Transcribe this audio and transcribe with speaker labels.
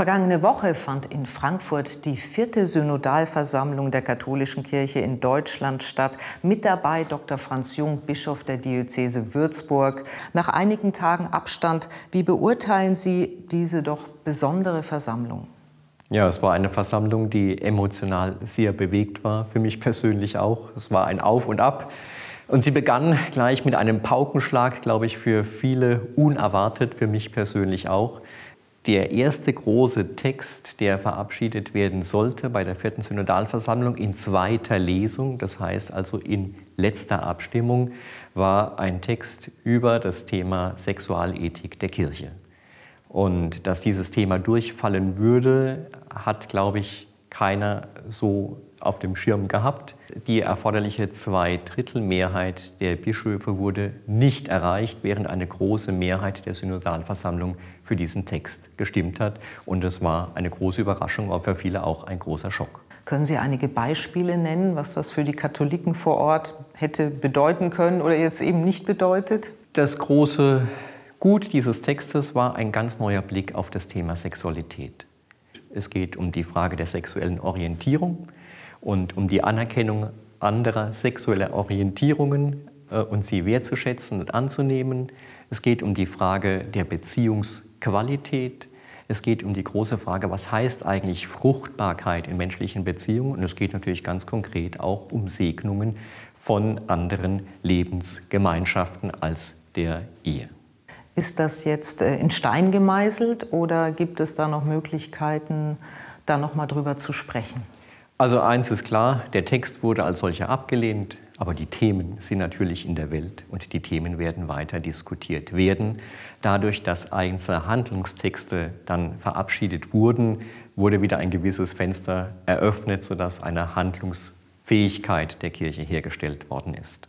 Speaker 1: Vergangene Woche fand in Frankfurt die vierte Synodalversammlung der katholischen Kirche in Deutschland statt. Mit dabei Dr. Franz Jung, Bischof der Diözese Würzburg. Nach einigen Tagen Abstand, wie beurteilen Sie diese doch besondere Versammlung?
Speaker 2: Ja, es war eine Versammlung, die emotional sehr bewegt war, für mich persönlich auch. Es war ein Auf und Ab. Und sie begann gleich mit einem Paukenschlag, glaube ich, für viele unerwartet, für mich persönlich auch der erste große Text, der verabschiedet werden sollte bei der vierten Synodalversammlung in zweiter Lesung, das heißt also in letzter Abstimmung, war ein Text über das Thema Sexualethik der Kirche. Und dass dieses Thema durchfallen würde, hat, glaube ich, keiner so auf dem Schirm gehabt. Die erforderliche Zweidrittelmehrheit der Bischöfe wurde nicht erreicht, während eine große Mehrheit der Synodalversammlung für diesen Text gestimmt hat. Und es war eine große Überraschung, aber für viele auch ein großer Schock.
Speaker 1: Können Sie einige Beispiele nennen, was das für die Katholiken vor Ort hätte bedeuten können oder jetzt eben nicht bedeutet?
Speaker 2: Das große Gut dieses Textes war ein ganz neuer Blick auf das Thema Sexualität. Es geht um die Frage der sexuellen Orientierung und um die Anerkennung anderer sexueller Orientierungen äh, und sie wertzuschätzen und anzunehmen. Es geht um die Frage der Beziehungsqualität. Es geht um die große Frage, was heißt eigentlich Fruchtbarkeit in menschlichen Beziehungen? Und es geht natürlich ganz konkret auch um Segnungen von anderen Lebensgemeinschaften als der Ehe.
Speaker 1: Ist das jetzt äh, in Stein gemeißelt oder gibt es da noch Möglichkeiten, da noch mal drüber zu sprechen?
Speaker 2: Also eins ist klar, der Text wurde als solcher abgelehnt, aber die Themen sind natürlich in der Welt und die Themen werden weiter diskutiert werden. Dadurch, dass einzelne Handlungstexte dann verabschiedet wurden, wurde wieder ein gewisses Fenster eröffnet, sodass eine Handlungsfähigkeit der Kirche hergestellt worden ist.